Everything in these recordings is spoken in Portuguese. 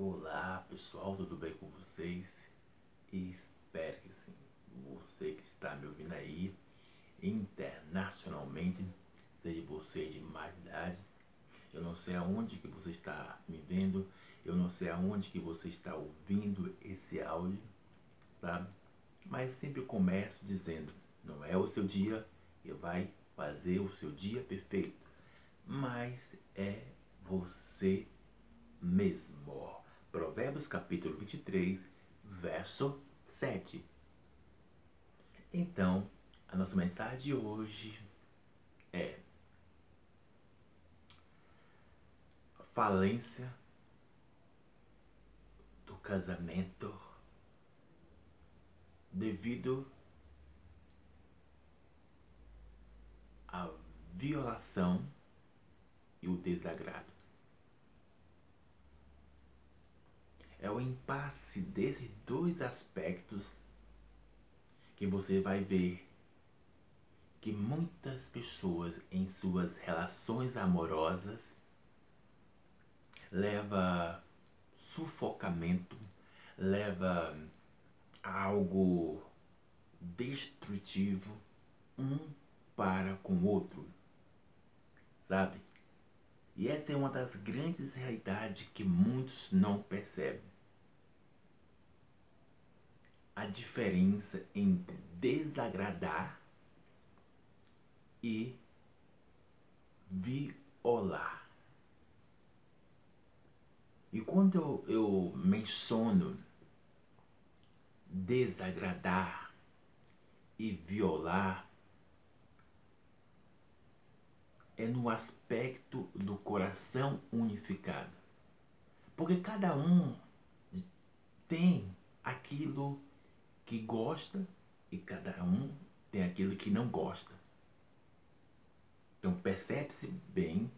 Olá pessoal, tudo bem com vocês? Espero que sim. Você que está me ouvindo aí internacionalmente, seja você de mais idade, eu não sei aonde que você está me vendo, eu não sei aonde que você está ouvindo esse áudio, sabe? Mas sempre começo dizendo, não é o seu dia que vai fazer o seu dia perfeito, mas é você mesmo. Provérbios capítulo 23, verso 7. Então, a nossa mensagem de hoje é falência do casamento devido à violação e o desagrado. É o impasse desses dois aspectos que você vai ver que muitas pessoas em suas relações amorosas leva sufocamento, leva a algo destrutivo um para com o outro. Sabe? E essa é uma das grandes realidades que muitos não percebem. A diferença entre desagradar e violar. E quando eu, eu menciono desagradar e violar, é no aspecto do coração unificado. Porque cada um tem aquilo que gosta e cada um tem aquilo que não gosta. Então percebe-se bem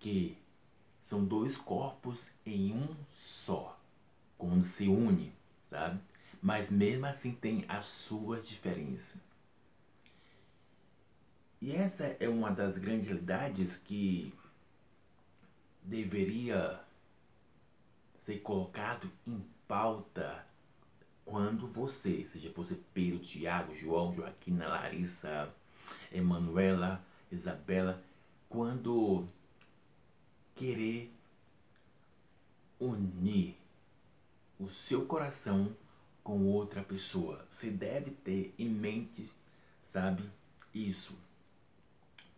que são dois corpos em um só, quando se une, sabe? Mas mesmo assim tem a sua diferença. E essa é uma das grandes realidades que deveria ser colocado em pauta quando você, seja você Pedro, Tiago, João, Joaquina, Larissa, Emanuela, Isabela, quando querer unir o seu coração com outra pessoa, você deve ter em mente, sabe, isso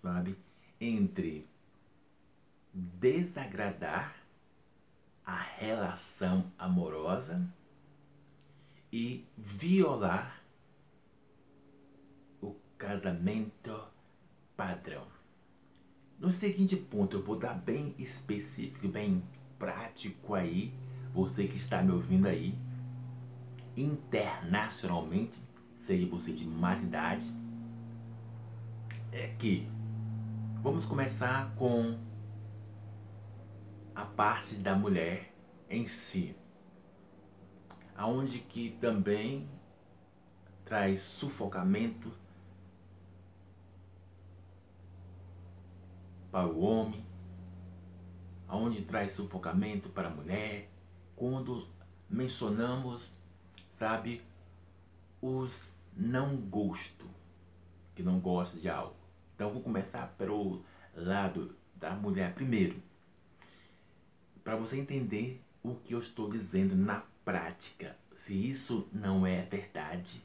sabe? Entre desagradar a relação amorosa e violar o casamento padrão. No seguinte ponto, eu vou dar bem específico, bem prático aí, você que está me ouvindo aí, internacionalmente, seja você de mais idade, é que Vamos começar com a parte da mulher em si, aonde que também traz sufocamento para o homem, aonde traz sufocamento para a mulher, quando mencionamos, sabe, os não gosto, que não gosta de algo. Então vou começar pelo lado da mulher primeiro. Para você entender o que eu estou dizendo na prática. Se isso não é verdade,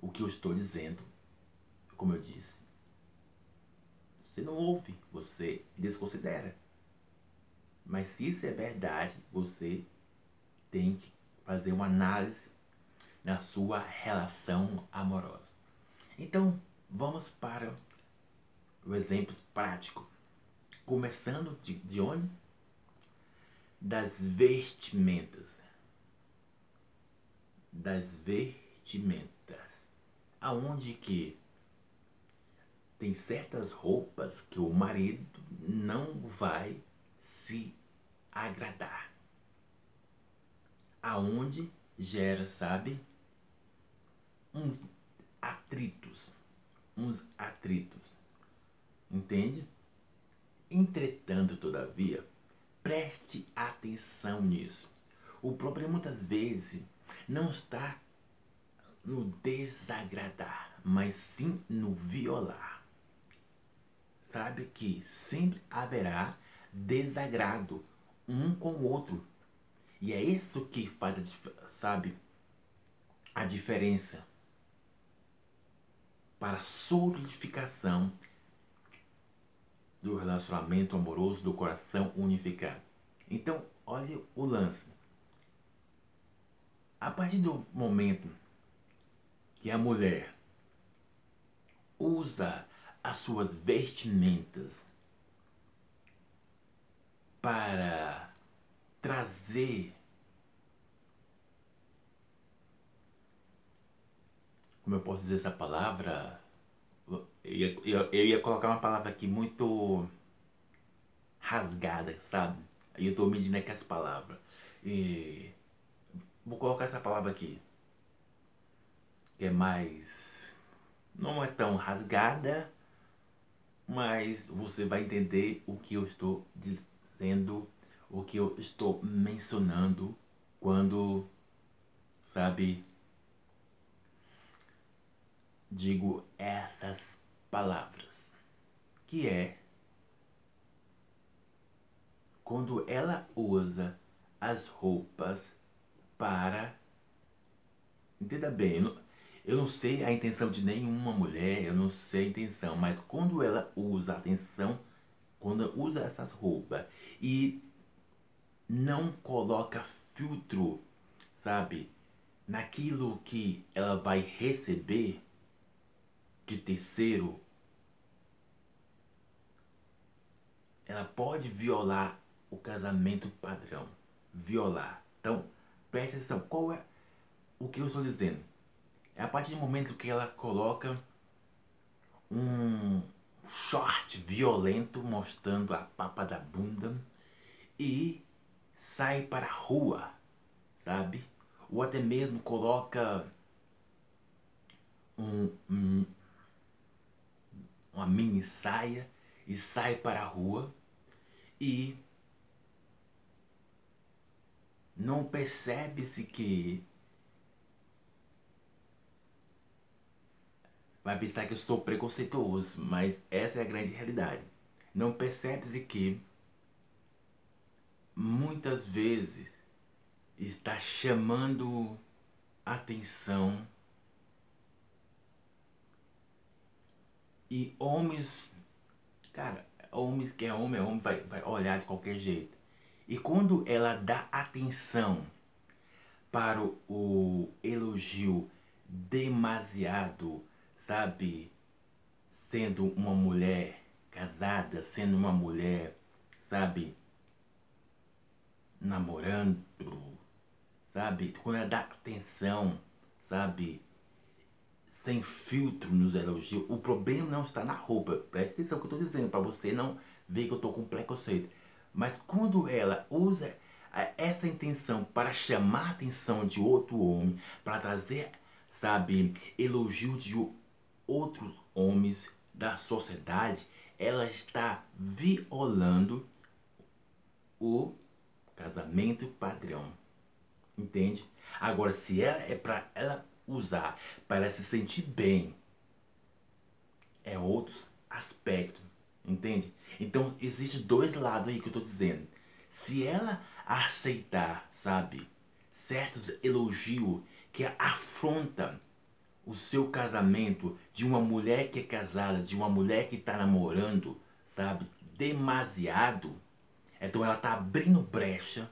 o que eu estou dizendo, como eu disse, você não ouve, você desconsidera. Mas se isso é verdade, você tem que fazer uma análise na sua relação amorosa. Então, vamos para o exemplo prático. Começando de, de onde? Das vestimentas. Das vestimentas. Aonde que tem certas roupas que o marido não vai se agradar. Aonde gera, sabe, uns atritos, uns atritos. Entende? Entretanto, todavia, Preste atenção nisso. O problema muitas vezes não está no desagradar, mas sim no violar. Sabe que sempre haverá desagrado um com o outro. E é isso que faz, a, sabe, a diferença para a solidificação do relacionamento amoroso do coração unificado. Então, olha o lance. A partir do momento que a mulher usa as suas vestimentas para trazer como eu posso dizer essa palavra eu ia, eu, eu ia colocar uma palavra aqui muito rasgada, sabe? Aí eu tô medindo aqui as palavras. E vou colocar essa palavra aqui. Que é mais. Não é tão rasgada, mas você vai entender o que eu estou dizendo, o que eu estou mencionando quando, sabe, digo essas palavras, que é quando ela usa as roupas para. Entenda bem, eu não, eu não sei a intenção de nenhuma mulher, eu não sei a intenção, mas quando ela usa a atenção, quando usa essas roupas e não coloca filtro, sabe, naquilo que ela vai receber, de terceiro, ela pode violar o casamento padrão. Violar. Então, preste atenção. Qual é o que eu estou dizendo? É a partir do momento que ela coloca um short violento mostrando a papa da bunda e sai para a rua, sabe? Ou até mesmo coloca um, um, uma mini saia e sai para a rua e não percebe-se que vai pensar que eu sou preconceituoso, mas essa é a grande realidade. Não percebe-se que muitas vezes está chamando atenção E homens, cara, homens que é homem, é homem, vai, vai olhar de qualquer jeito. E quando ela dá atenção para o elogio demasiado, sabe? Sendo uma mulher casada, sendo uma mulher, sabe? Namorando, sabe? Quando ela dá atenção, sabe? Sem filtro nos elogios. O problema não está na roupa. Preste atenção que eu estou dizendo, para você não ver que eu estou com preconceito. Mas quando ela usa essa intenção para chamar a atenção de outro homem, para trazer, sabe, elogio de outros homens da sociedade, ela está violando o casamento padrão. Entende? Agora, se ela é para ela usar para se sentir bem é outros aspectos, entende? Então, existe dois lados aí que eu estou dizendo. Se ela aceitar, sabe, certos elogios que afrontam o seu casamento de uma mulher que é casada, de uma mulher que está namorando, sabe, demasiado, então ela está abrindo brecha,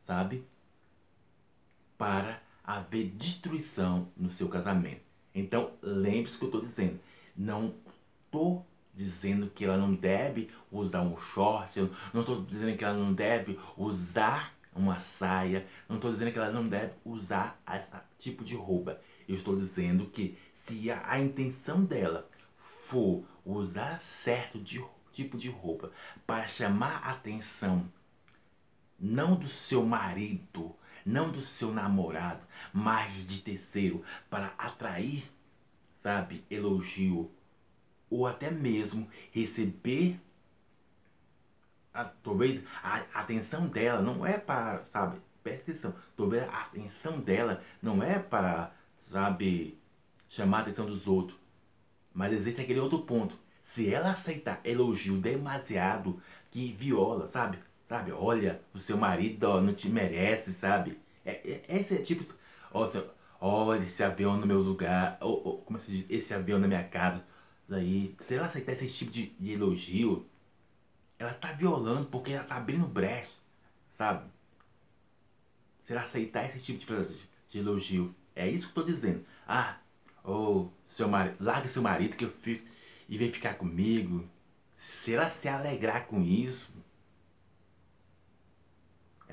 sabe, para haver destruição no seu casamento. Então, lembre-se que eu estou dizendo. Não estou dizendo que ela não deve usar um short, não estou dizendo que ela não deve usar uma saia, não estou dizendo que ela não deve usar esse tipo de roupa. Eu estou dizendo que se a, a intenção dela for usar certo de, tipo de roupa para chamar a atenção não do seu marido, não do seu namorado, mas de terceiro, para atrair, sabe, elogio ou até mesmo receber a, talvez a, atenção dela não é para, sabe, presta atenção, talvez a atenção dela não é para, sabe, chamar a atenção dos outros. Mas existe aquele outro ponto. Se ela aceitar elogio demasiado, que viola, sabe? Sabe? Olha, o seu marido ó, não te merece, sabe? É, é, esse é tipo. Ó, seu, esse avião no meu lugar. Ó, ó, como se diz? Esse avião na minha casa. Aí, se ela aceitar esse tipo de, de elogio, ela tá violando porque ela tá abrindo brecha, sabe? Se ela aceitar esse tipo de, de elogio, é isso que eu tô dizendo. Ah, ou oh, seu marido, larga seu marido que eu fico e vem ficar comigo. Se ela se alegrar com isso,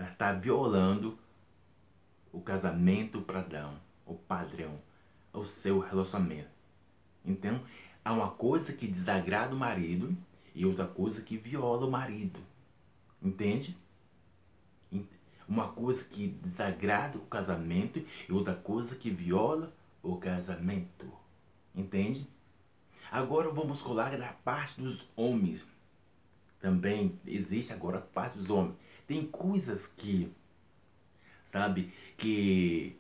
ela está violando o casamento padrão, o padrão, o seu relacionamento. Então, há uma coisa que desagrada o marido e outra coisa que viola o marido. Entende? Uma coisa que desagrada o casamento e outra coisa que viola o casamento. Entende? Agora vamos colar na parte dos homens. Também existe agora a parte dos homens. Tem coisas que, sabe, que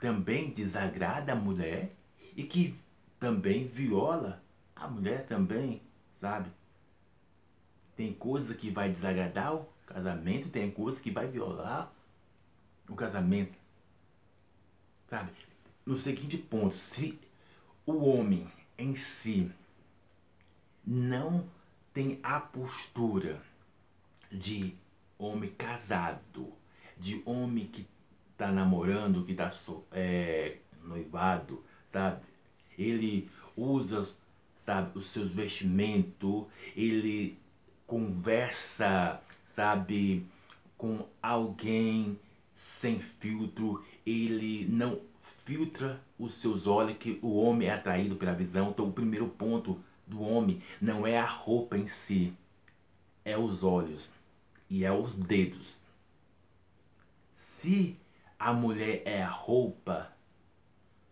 também desagrada a mulher e que também viola a mulher também, sabe? Tem coisa que vai desagradar o casamento, tem coisa que vai violar o casamento. Sabe? No seguinte ponto, se o homem em si não tem a postura de homem casado, de homem que tá namorando, que tá so, é, noivado, sabe? Ele usa, sabe, os seus vestimentos, ele conversa, sabe, com alguém sem filtro, ele não filtra os seus olhos, que o homem é atraído pela visão. Então, o primeiro ponto do homem não é a roupa em si, é os olhos e é os dedos. Se a mulher é a roupa,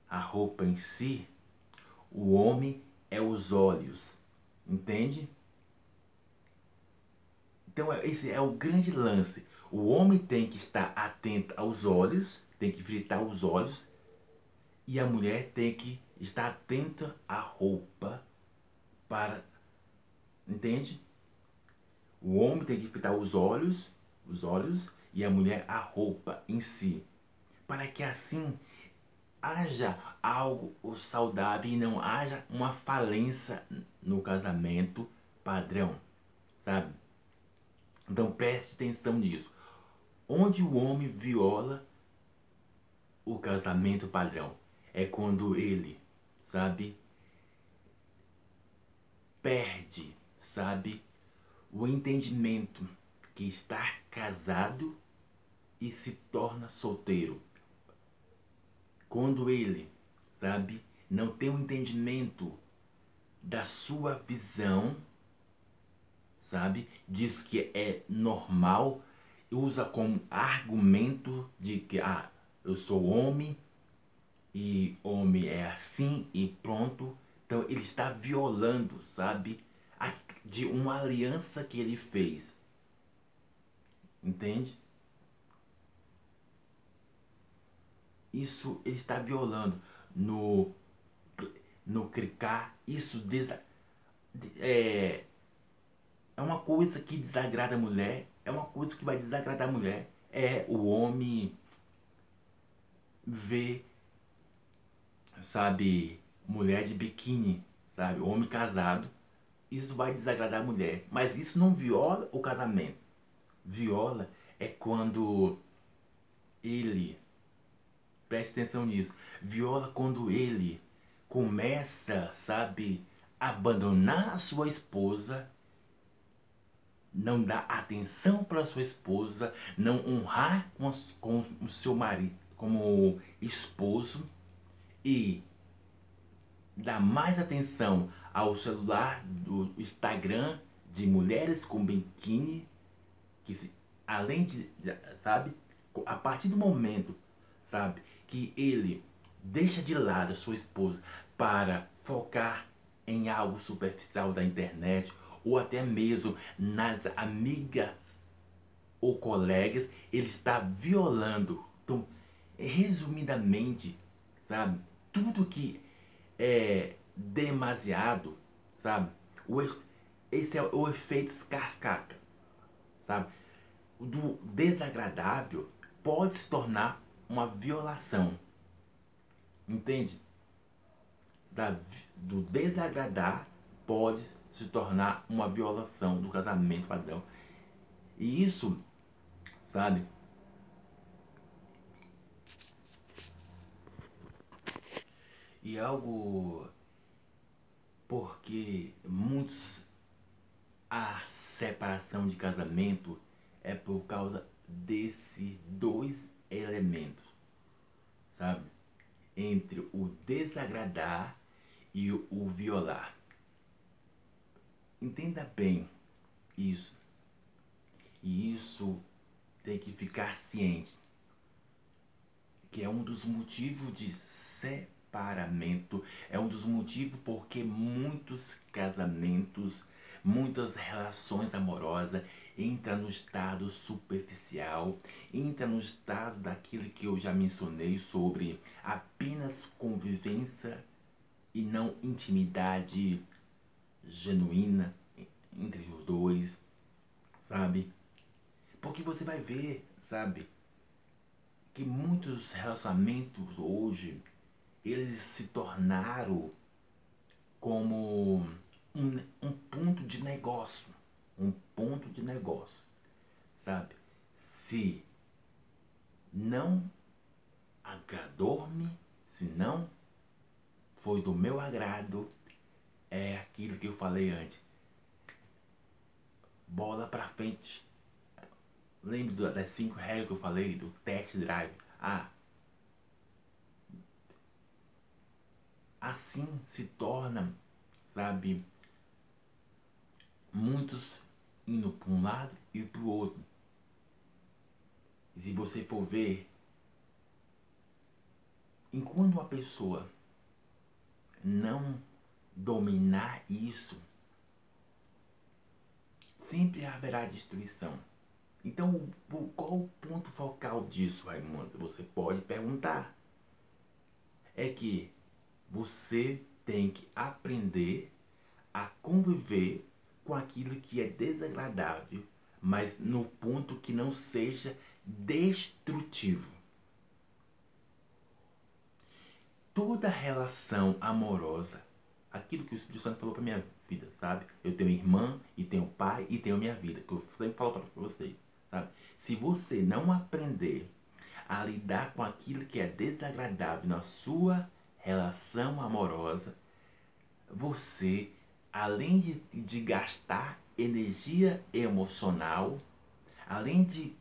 a roupa em si, o homem é os olhos. Entende? Então, esse é o grande lance. O homem tem que estar atento aos olhos, tem que fritar os olhos e a mulher tem que estar atenta à roupa para. Entende? O homem tem que fitar os olhos, os olhos, e a mulher a roupa em si. Para que assim haja algo saudável e não haja uma falência no casamento padrão, sabe? Então preste atenção nisso. Onde o homem viola o casamento padrão é quando ele, sabe, perde, sabe, o entendimento que está casado e se torna solteiro. Quando ele, sabe, não tem o um entendimento da sua visão, sabe, diz que é normal, usa como argumento de que ah, eu sou homem, e homem é assim e pronto. Então ele está violando, sabe, de uma aliança que ele fez. Entende? Isso ele está violando no no clicar. Isso desa, é, é uma coisa que desagrada a mulher. É uma coisa que vai desagradar a mulher. É o homem ver sabe, mulher de biquíni, sabe, homem casado, isso vai desagradar a mulher. Mas isso não viola o casamento. Viola é quando ele, preste atenção nisso, viola quando ele começa, sabe, a abandonar a sua esposa, não dá atenção para sua esposa, não honrar com, as, com o seu marido como esposo, e dar mais atenção ao celular do Instagram de mulheres com biquíni, que se, além de, sabe, a partir do momento, sabe, que ele deixa de lado a sua esposa para focar em algo superficial da internet ou até mesmo nas amigas ou colegas, ele está violando. Então, resumidamente, sabe, tudo que é demasiado, sabe, o, esse é o efeito cascata, sabe, do desagradável pode se tornar uma violação, entende? Da, do desagradar pode se tornar uma violação do casamento padrão. E isso, sabe? E algo porque muitos a separação de casamento é por causa desses dois elementos, sabe? Entre o desagradar e o violar. Entenda bem isso. E isso tem que ficar ciente. Que é um dos motivos de separamento, é um dos motivos porque muitos casamentos, muitas relações amorosas entra no estado superficial, entra no estado daquilo que eu já mencionei sobre apenas convivência e não intimidade genuína entre os dois, sabe? Porque você vai ver, sabe, que muitos relacionamentos hoje eles se tornaram como um, um ponto de negócio um ponto de negócio, sabe? Se não agradou-me, se não foi do meu agrado, é aquilo que eu falei antes. Bola pra frente. Lembra das cinco regras que eu falei do test drive? Ah, assim se torna, sabe, muitos indo para um lado e para o outro. E se você for ver, enquanto uma pessoa não dominar isso, sempre haverá destruição. Então, qual o ponto focal disso, Raimundo? Você pode perguntar. É que você tem que aprender a conviver com aquilo que é desagradável, mas no ponto que não seja destrutivo. Toda relação amorosa, aquilo que o Espírito Santo falou para minha vida, sabe? Eu tenho irmã e tenho pai e tenho minha vida, que eu sempre falo para você, sabe? Se você não aprender a lidar com aquilo que é desagradável na sua relação amorosa, você além de, de gastar energia emocional, além de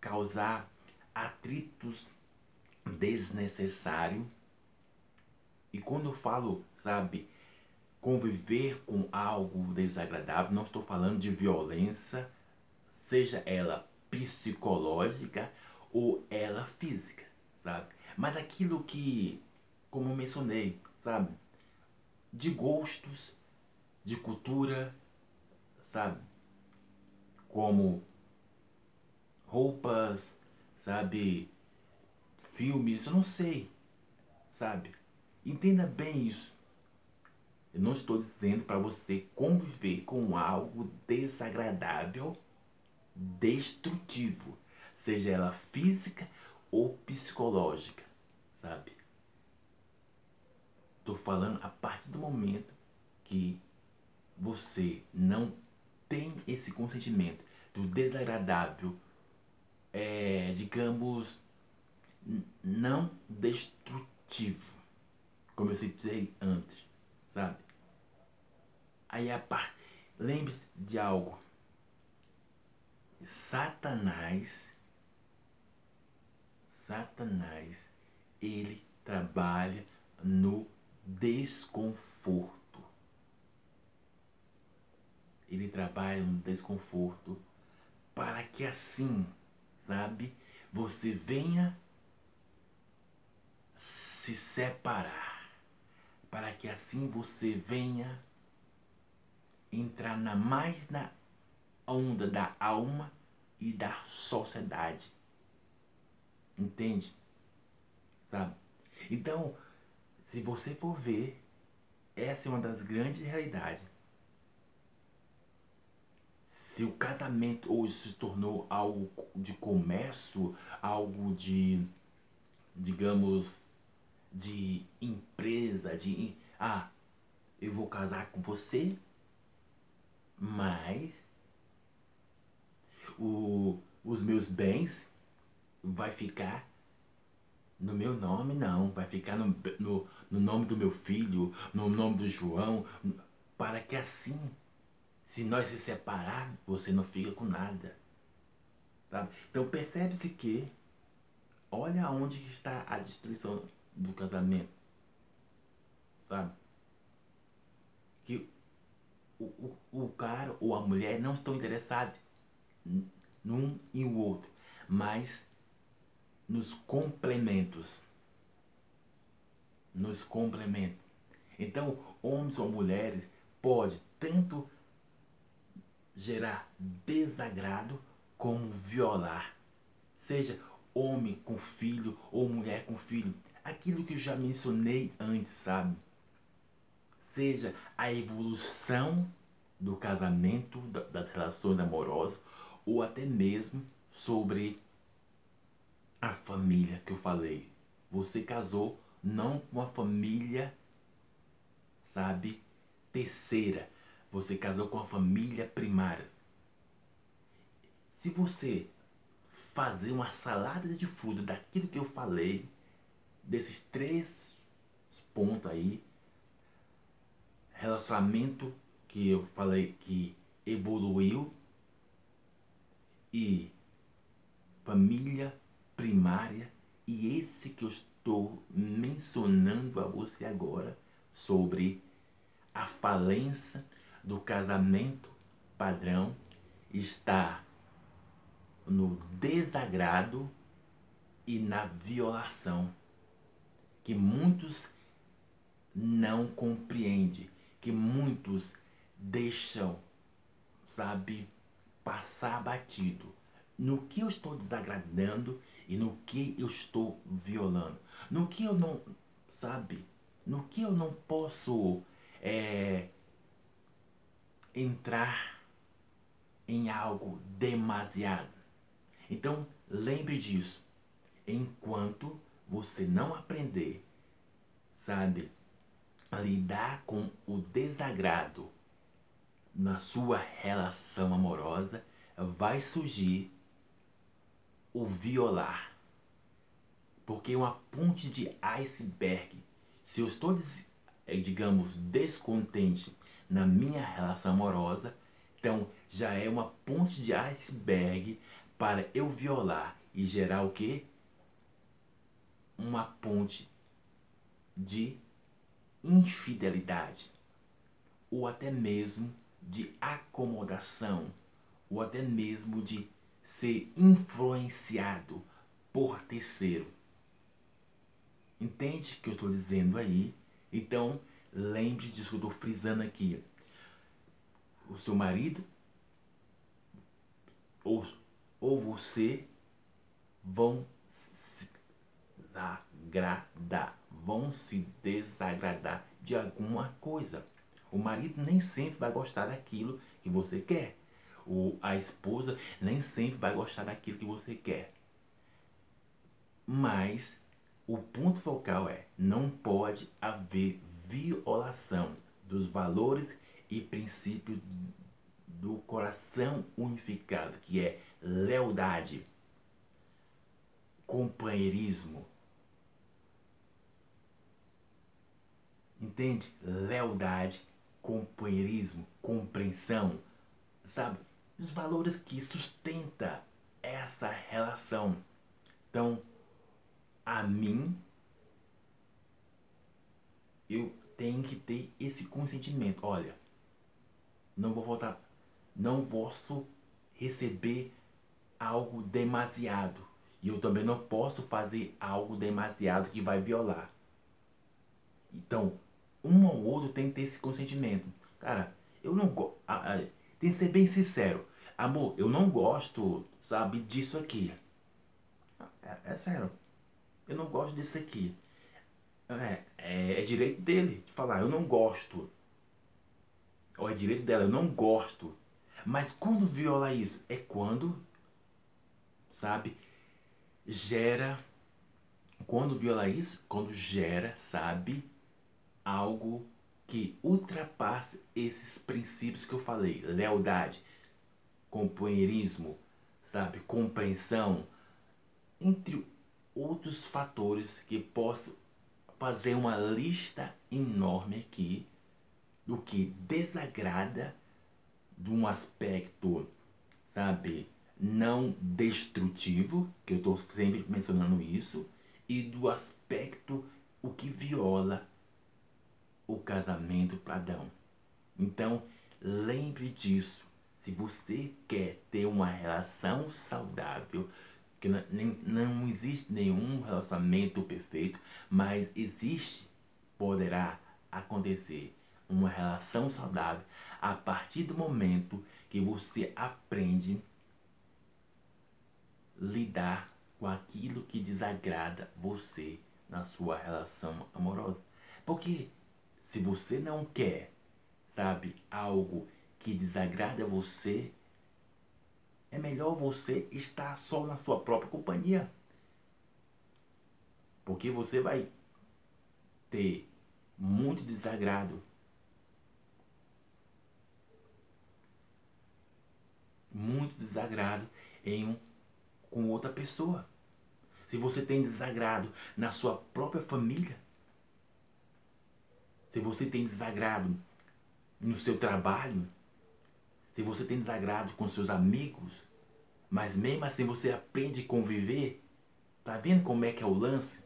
causar atritos desnecessários, e quando eu falo, sabe, conviver com algo desagradável, não estou falando de violência, seja ela psicológica ou ela física, sabe? Mas aquilo que, como mencionei, sabe, de gostos, de cultura, sabe? Como roupas, sabe? Filmes, eu não sei, sabe? Entenda bem isso. Eu não estou dizendo para você conviver com algo desagradável, destrutivo, seja ela física ou psicológica, sabe? Estou falando a partir do momento que você não tem esse consentimento do desagradável, é, digamos, não destrutivo, como eu citei antes, sabe? Aí a parte, lembre-se de algo. Satanás, Satanás, ele trabalha no desconforto. Ele trabalha no desconforto para que assim, sabe, você venha se separar. Para que assim você venha entrar na mais na onda da alma e da sociedade. Entende? Sabe? Então, se você for ver, essa é uma das grandes realidades. Se o casamento hoje se tornou algo de comércio, algo de, digamos, de empresa, de ah, eu vou casar com você, mas o, os meus bens vai ficar no meu nome, não. Vai ficar no, no, no nome do meu filho, no nome do João, para que assim, se nós se separar, você não fica com nada. Sabe? Então percebe-se que, olha onde está a destruição do casamento. Sabe? Que o, o, o cara ou a mulher não estão interessados num e o outro, mas nos complementos. Nos complementos. Então, homens ou mulheres pode tanto gerar desagrado como violar. Seja homem com filho ou mulher com filho. Aquilo que eu já mencionei antes, sabe? Seja a evolução do casamento, das relações amorosas, ou até mesmo sobre a família que eu falei. Você casou não com uma família, sabe, terceira. Você casou com a família primária. Se você fazer uma salada de fruta daquilo que eu falei, desses três pontos aí, relacionamento que eu falei que evoluiu e família primária e esse que eu estou mencionando a você agora sobre a falência do casamento padrão está no desagrado e na violação que muitos não compreendem, que muitos deixam, sabe, passar batido. No que eu estou desagradando e no que eu estou violando. No que eu não, sabe? No que eu não posso é, entrar em algo demasiado. Então, lembre disso. Enquanto você não aprender, sabe, a lidar com o desagrado na sua relação amorosa, vai surgir o violar. Porque uma ponte de iceberg, se eu estou, eh, digamos, descontente na minha relação amorosa, então já é uma ponte de iceberg para eu violar e gerar o que? Uma ponte de infidelidade ou até mesmo de acomodação ou até mesmo de ser influenciado por terceiro. Entende o que eu estou dizendo aí? Então, lembre disso que eu estou frisando aqui. O seu marido ou, ou você vão se desagradar, vão se desagradar de alguma coisa. O marido nem sempre vai gostar daquilo que você quer o, a esposa nem sempre vai gostar daquilo que você quer. Mas o ponto focal é: não pode haver violação dos valores e princípios do coração unificado, que é lealdade, companheirismo. Entende? Lealdade, companheirismo, compreensão, sabe? Os valores que sustenta essa relação. Então, a mim, eu tenho que ter esse consentimento. Olha, não vou voltar, não posso receber algo demasiado. E eu também não posso fazer algo demasiado que vai violar. Então, um ou outro tem que ter esse consentimento. Cara, eu não gosto. Tem que ser bem sincero. Amor, eu não gosto, sabe, disso aqui. É, é sério. Eu não gosto disso aqui. É, é, é, direito dele de falar, eu não gosto. Ou é direito dela, eu não gosto. Mas quando viola isso? É quando, sabe, gera. Quando viola isso? Quando gera, sabe, algo que ultrapasse esses princípios que eu falei. Lealdade, companheirismo, sabe, compreensão, entre outros fatores que posso fazer uma lista enorme aqui do que desagrada de um aspecto, sabe, não destrutivo, que eu estou sempre mencionando isso, e do aspecto o que viola o casamento padrão. Então, lembre disso. Se você quer ter uma relação saudável, que não, nem, não existe nenhum relacionamento perfeito, mas existe, poderá acontecer uma relação saudável a partir do momento que você aprende lidar com aquilo que desagrada você na sua relação amorosa. Porque se você não quer, sabe, algo que desagrada você, é melhor você estar só na sua própria companhia. Porque você vai ter muito desagrado. Muito desagrado em um, com outra pessoa. Se você tem desagrado na sua própria família, se você tem desagrado no seu trabalho, se você tem desagrado com seus amigos, mas mesmo assim você aprende a conviver, tá vendo como é que é o lance?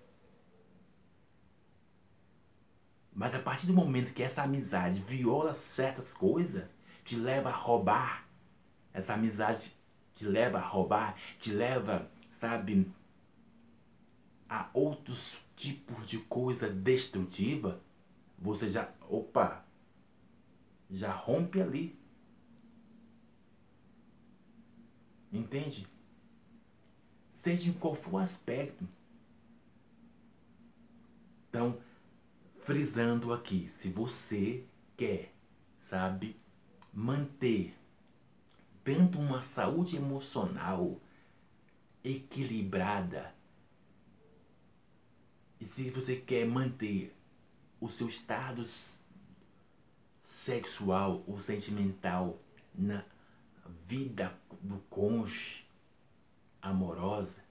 Mas a partir do momento que essa amizade viola certas coisas, te leva a roubar, essa amizade te leva a roubar, te leva, sabe, a outros tipos de coisa destrutiva, você já, opa, já rompe ali. Entende? Seja em qual for o aspecto. Então, frisando aqui, se você quer, sabe, manter tanto uma saúde emocional equilibrada, e se você quer manter o seu estado sexual ou sentimental na vida do cônjuge amorosa.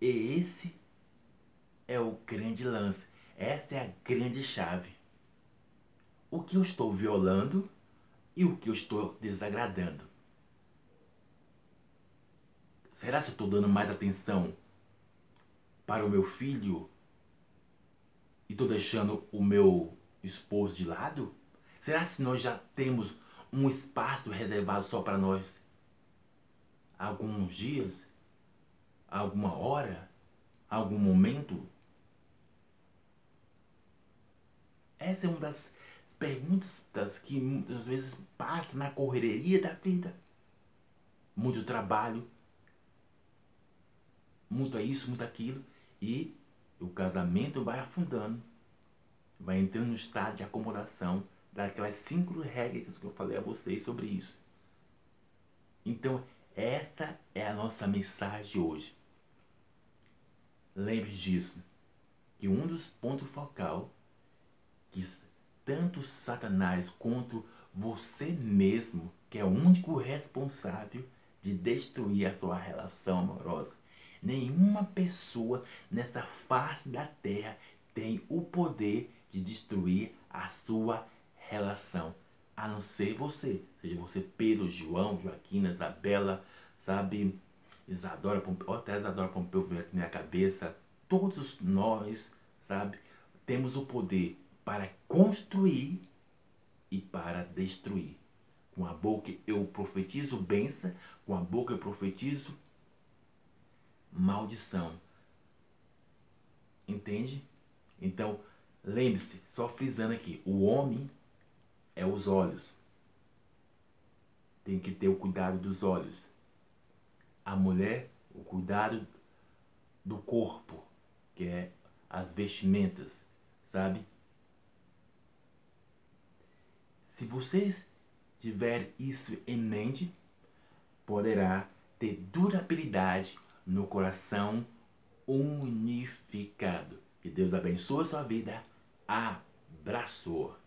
E esse é o grande lance. Essa é a grande chave. O que eu estou violando e o que eu estou desagradando. Será que eu estou dando mais atenção para o meu filho e estou deixando o meu esposo de lado? Será que nós já temos um espaço reservado só para nós? Alguns dias? Alguma hora? Algum momento? Essa é uma das perguntas que muitas vezes passa na correria da vida. Muito trabalho, muito isso, muito aquilo, e o casamento vai afundando, vai entrando no estado de acomodação, daquelas cinco regras que eu falei a vocês sobre isso. Então, essa é a nossa mensagem hoje. Lembre disso, que um dos pontos focal que tanto Satanás quanto você mesmo, que é o único responsável de destruir a sua relação amorosa. Nenhuma pessoa nessa face da terra tem o poder de destruir a sua relação, a não ser você. Seja você Pedro, João, Joaquina, Isabela, sabe? Isadora Pompeu, até Isadora Pompeu veio aqui na minha cabeça. Todos nós, sabe? Temos o poder para construir e para destruir. Com a boca eu profetizo bênção, com a boca eu profetizo maldição. Entende? Então, lembre-se, só frisando aqui, o homem é os olhos. tem que ter o cuidado dos olhos. A mulher, o cuidado do corpo, que é as vestimentas, sabe? Se vocês tiver isso em mente, poderá ter durabilidade no coração unificado. Que Deus abençoe a sua vida. Abraço!